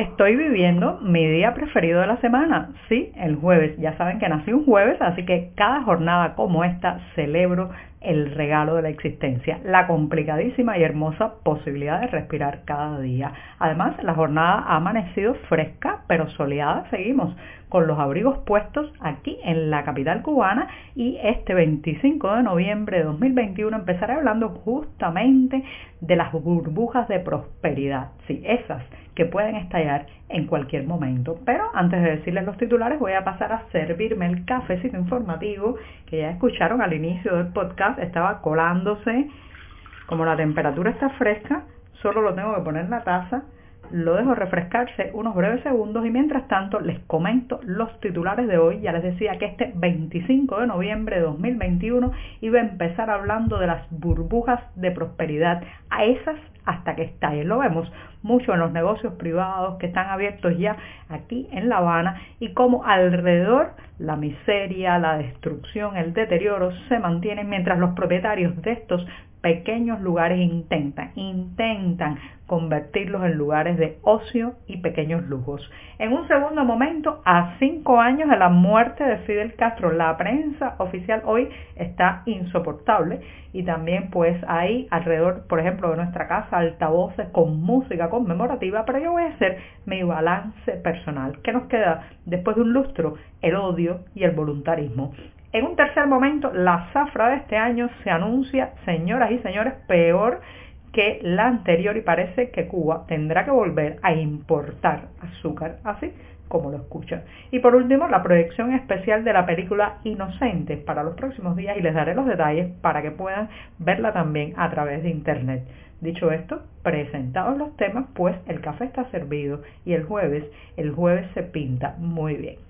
Estoy viviendo mi día preferido de la semana, sí, el jueves. Ya saben que nací un jueves, así que cada jornada como esta celebro el regalo de la existencia, la complicadísima y hermosa posibilidad de respirar cada día. Además, la jornada ha amanecido fresca, pero soleada. Seguimos con los abrigos puestos aquí en la capital cubana y este 25 de noviembre de 2021 empezaré hablando justamente de las burbujas de prosperidad. Sí, esas que pueden estallar en cualquier momento. Pero antes de decirles los titulares voy a pasar a servirme el cafecito informativo que ya escucharon al inicio del podcast. Estaba colándose. Como la temperatura está fresca, solo lo tengo que poner en la taza lo dejo refrescarse unos breves segundos y mientras tanto les comento los titulares de hoy. Ya les decía que este 25 de noviembre de 2021 iba a empezar hablando de las burbujas de prosperidad, a esas hasta que estallen. Lo vemos mucho en los negocios privados que están abiertos ya aquí en La Habana y como alrededor la miseria, la destrucción, el deterioro se mantienen mientras los propietarios de estos pequeños lugares intentan, intentan convertirlos en lugares de ocio y pequeños lujos. En un segundo momento, a cinco años de la muerte de Fidel Castro, la prensa oficial hoy está insoportable y también pues hay alrededor, por ejemplo, de nuestra casa altavoces con música conmemorativa, pero yo voy a hacer mi balance personal. ¿Qué nos queda después de un lustro? El odio y el voluntarismo. En un tercer momento, la zafra de este año se anuncia, señoras y señores, peor que la anterior y parece que Cuba tendrá que volver a importar azúcar, así como lo escuchan. Y por último, la proyección especial de la película Inocentes para los próximos días y les daré los detalles para que puedan verla también a través de internet. Dicho esto, presentados los temas, pues el café está servido y el jueves, el jueves se pinta muy bien.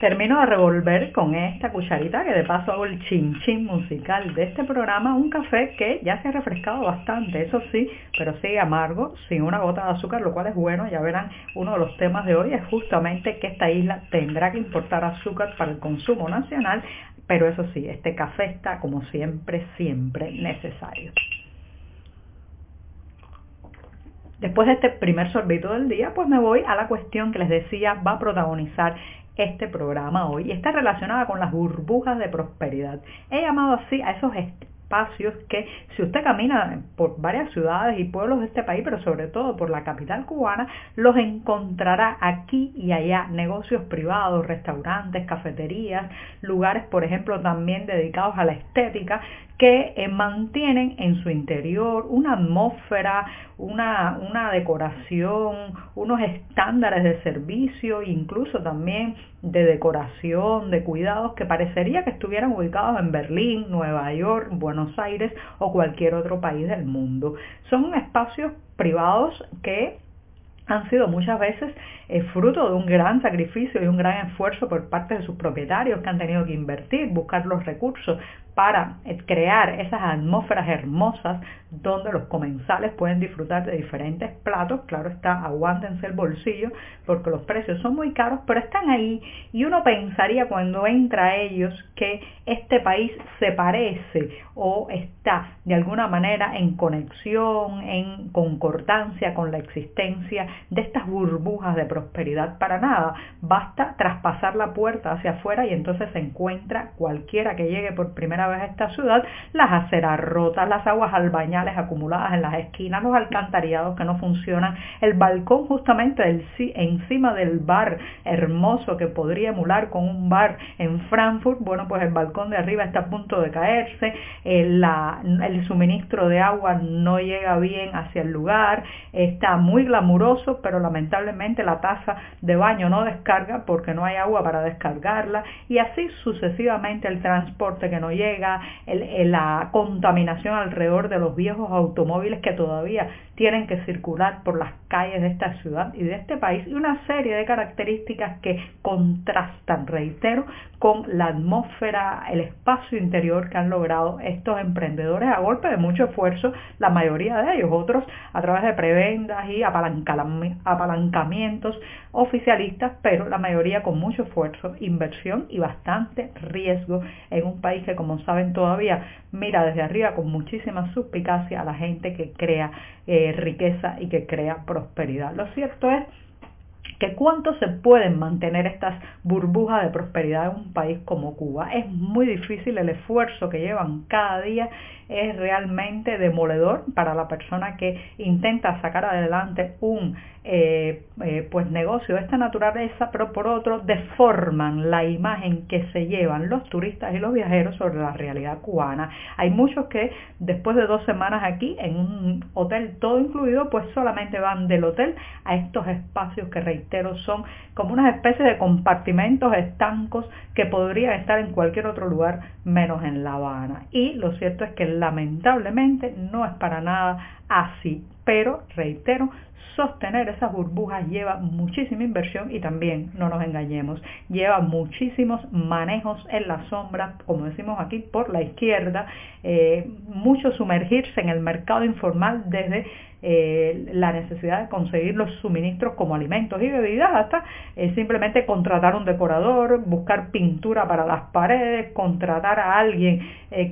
Termino de revolver con esta cucharita que de paso hago el chin chin musical de este programa un café que ya se ha refrescado bastante, eso sí, pero sigue amargo, sin una gota de azúcar, lo cual es bueno. Ya verán, uno de los temas de hoy es justamente que esta isla tendrá que importar azúcar para el consumo nacional, pero eso sí, este café está como siempre, siempre necesario. Después de este primer sorbito del día, pues me voy a la cuestión que les decía va a protagonizar este programa hoy está relacionada con las burbujas de prosperidad. He llamado así a esos espacios que si usted camina por varias ciudades y pueblos de este país, pero sobre todo por la capital cubana, los encontrará aquí y allá, negocios privados, restaurantes, cafeterías, lugares, por ejemplo, también dedicados a la estética, que eh, mantienen en su interior una atmósfera, una, una decoración, unos estándares de servicio, incluso también de decoración, de cuidados, que parecería que estuvieran ubicados en Berlín, Nueva York, Buenos Aires o cualquier otro país del mundo. Son espacios privados que han sido muchas veces eh, fruto de un gran sacrificio y un gran esfuerzo por parte de sus propietarios que han tenido que invertir, buscar los recursos para crear esas atmósferas hermosas donde los comensales pueden disfrutar de diferentes platos. Claro está, aguántense el bolsillo porque los precios son muy caros, pero están ahí y uno pensaría cuando entra a ellos que este país se parece o está de alguna manera en conexión, en concordancia con la existencia de estas burbujas de prosperidad para nada. Basta traspasar la puerta hacia afuera y entonces se encuentra cualquiera que llegue por primera vez esta ciudad, las aceras rotas, las aguas albañales acumuladas en las esquinas, los alcantarillados que no funcionan, el balcón justamente del, encima del bar hermoso que podría emular con un bar en Frankfurt, bueno pues el balcón de arriba está a punto de caerse, el, el suministro de agua no llega bien hacia el lugar, está muy glamuroso, pero lamentablemente la taza de baño no descarga porque no hay agua para descargarla y así sucesivamente el transporte que no llega, la contaminación alrededor de los viejos automóviles que todavía tienen que circular por las calles de esta ciudad y de este país y una serie de características que contrastan, reitero, con la atmósfera, el espacio interior que han logrado estos emprendedores a golpe de mucho esfuerzo, la mayoría de ellos, otros a través de prebendas y apalancamientos oficialistas, pero la mayoría con mucho esfuerzo, inversión y bastante riesgo en un país que como saben todavía mira desde arriba con muchísima suspicacia a la gente que crea eh, riqueza y que crea prosperidad. Lo cierto es que cuánto se pueden mantener estas burbujas de prosperidad en un país como Cuba. Es muy difícil el esfuerzo que llevan cada día es realmente demoledor para la persona que intenta sacar adelante un eh, eh, pues negocio de esta naturaleza, pero por otro deforman la imagen que se llevan los turistas y los viajeros sobre la realidad cubana. Hay muchos que después de dos semanas aquí en un hotel todo incluido, pues solamente van del hotel a estos espacios que reitero son como una especie de compartimentos estancos que podrían estar en cualquier otro lugar menos en La Habana. Y lo cierto es que lamentablemente no es para nada así. Pero, reitero, sostener esas burbujas lleva muchísima inversión y también, no nos engañemos, lleva muchísimos manejos en la sombra, como decimos aquí, por la izquierda, eh, mucho sumergirse en el mercado informal desde eh, la necesidad de conseguir los suministros como alimentos y bebidas hasta eh, simplemente contratar un decorador, buscar pintura para las paredes, contratar a alguien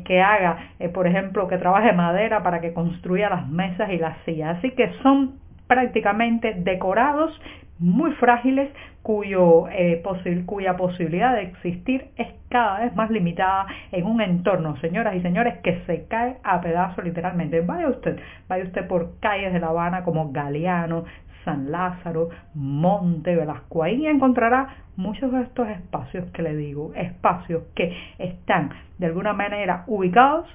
que haga, por ejemplo, que trabaje madera para que construya las mesas y las sillas. Así que son prácticamente decorados muy frágiles cuyo, eh, cuya posibilidad de existir es cada vez más limitada en un entorno, señoras y señores, que se cae a pedazos literalmente. Vaya usted, vaya usted por calles de La Habana como Galeano, San Lázaro, Monte, Velasco, ahí encontrará muchos de estos espacios que le digo, espacios que están de alguna manera ubicados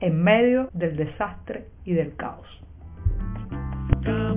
en medio del desastre y del caos.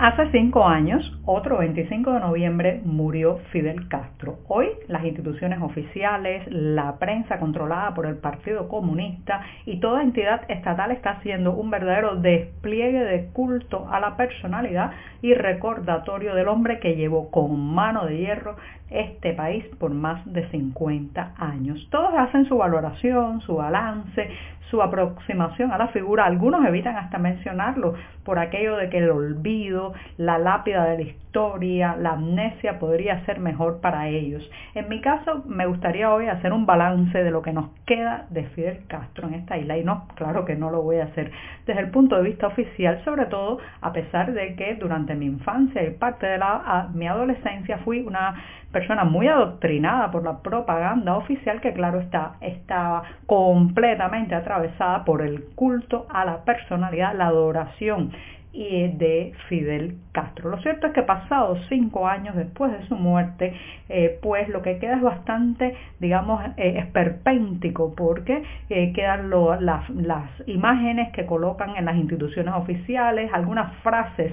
Hace cinco años, otro 25 de noviembre, murió Fidel Castro. Hoy las instituciones oficiales, la prensa controlada por el Partido Comunista y toda entidad estatal está haciendo un verdadero despliegue de culto a la personalidad y recordatorio del hombre que llevó con mano de hierro este país por más de 50 años. Todos hacen su valoración, su balance, su aproximación a la figura. Algunos evitan hasta mencionarlo por aquello de que el olvido, la lápida de la historia, la amnesia podría ser mejor para ellos. En mi caso, me gustaría hoy hacer un balance de lo que nos queda de Fidel Castro en esta isla. Y no, claro que no lo voy a hacer desde el punto de vista oficial, sobre todo a pesar de que durante mi infancia y parte de la, mi adolescencia fui una persona muy adoctrinada por la propaganda oficial que claro está, estaba completamente atravesada por el culto a la personalidad, la adoración y de Fidel Castro. Lo cierto es que pasados cinco años después de su muerte, eh, pues lo que queda es bastante, digamos, eh, esperpéntico porque eh, quedan las, las, imágenes que colocan en las instituciones oficiales, algunas frases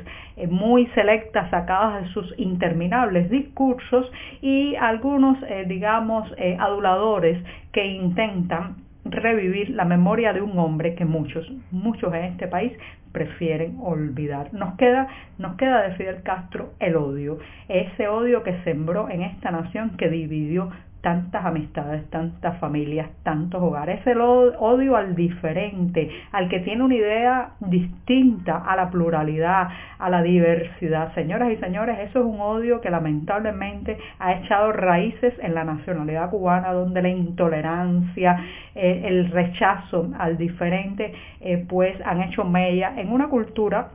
muy selectas sacadas de sus interminables discursos y algunos, digamos, aduladores que intentan revivir la memoria de un hombre que muchos, muchos en este país prefieren olvidar. Nos queda, nos queda de Fidel Castro el odio, ese odio que sembró en esta nación que dividió tantas amistades, tantas familias, tantos hogares. Es el odio al diferente, al que tiene una idea distinta a la pluralidad, a la diversidad. Señoras y señores, eso es un odio que lamentablemente ha echado raíces en la nacionalidad cubana, donde la intolerancia, eh, el rechazo al diferente, eh, pues han hecho mella en una cultura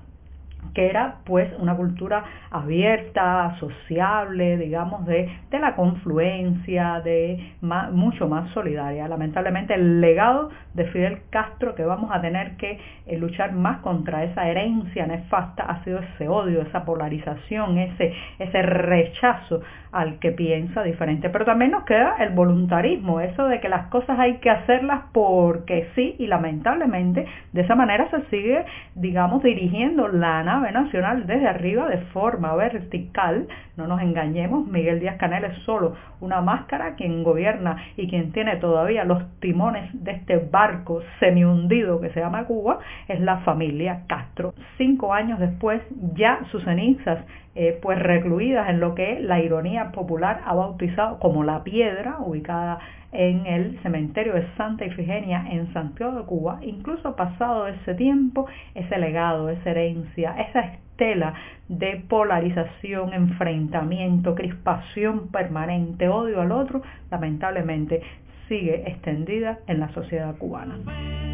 que era pues una cultura abierta, sociable, digamos, de, de la confluencia, de mucho más solidaria. Lamentablemente el legado de Fidel Castro que vamos a tener que eh, luchar más contra esa herencia nefasta ha sido ese odio, esa polarización, ese, ese rechazo al que piensa diferente. Pero también nos queda el voluntarismo, eso de que las cosas hay que hacerlas porque sí y lamentablemente de esa manera se sigue, digamos, dirigiendo la nave nacional desde arriba de forma vertical. No nos engañemos, Miguel Díaz Canel es solo una máscara quien gobierna y quien tiene todavía los timones de este barco semi hundido que se llama Cuba es la familia Castro. Cinco años después ya sus cenizas eh, pues recluidas en lo que la ironía popular ha bautizado como la piedra, ubicada en el cementerio de Santa Ifigenia en Santiago de Cuba, incluso pasado ese tiempo, ese legado, esa herencia, esa estela de polarización, enfrentamiento, crispación permanente, odio al otro, lamentablemente sigue extendida en la sociedad cubana.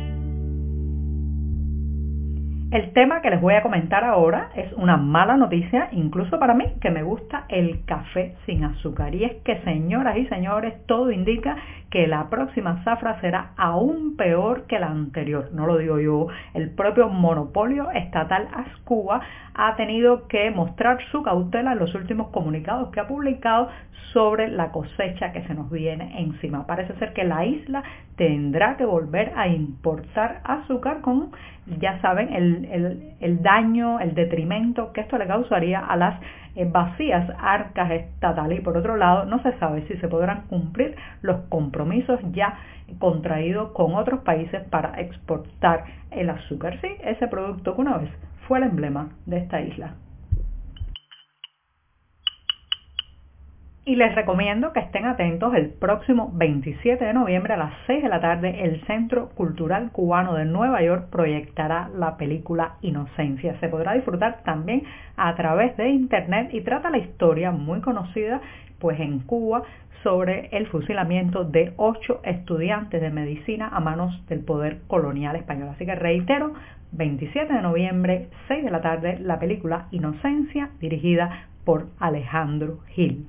El tema que les voy a comentar ahora es una mala noticia, incluso para mí, que me gusta el café sin azúcar. Y es que, señoras y señores, todo indica que la próxima zafra será aún peor que la anterior. No lo digo yo, el propio monopolio estatal Ascuba ha tenido que mostrar su cautela en los últimos comunicados que ha publicado sobre la cosecha que se nos viene encima. Parece ser que la isla tendrá que volver a importar azúcar con, ya saben, el, daño, el detrimento que esto le causaría a las eh, vacías arcas estatales. Y por otro lado, no se sabe si se podrán cumplir los compromisos ya contraídos con otros países para exportar el azúcar. Sí, ese producto que una vez fue el emblema de esta isla. Y les recomiendo que estén atentos el próximo 27 de noviembre a las 6 de la tarde. El Centro Cultural Cubano de Nueva York proyectará la película Inocencia. Se podrá disfrutar también a través de internet y trata la historia muy conocida pues en Cuba sobre el fusilamiento de ocho estudiantes de medicina a manos del poder colonial español. Así que reitero, 27 de noviembre, 6 de la tarde, la película Inocencia dirigida por Alejandro Gil.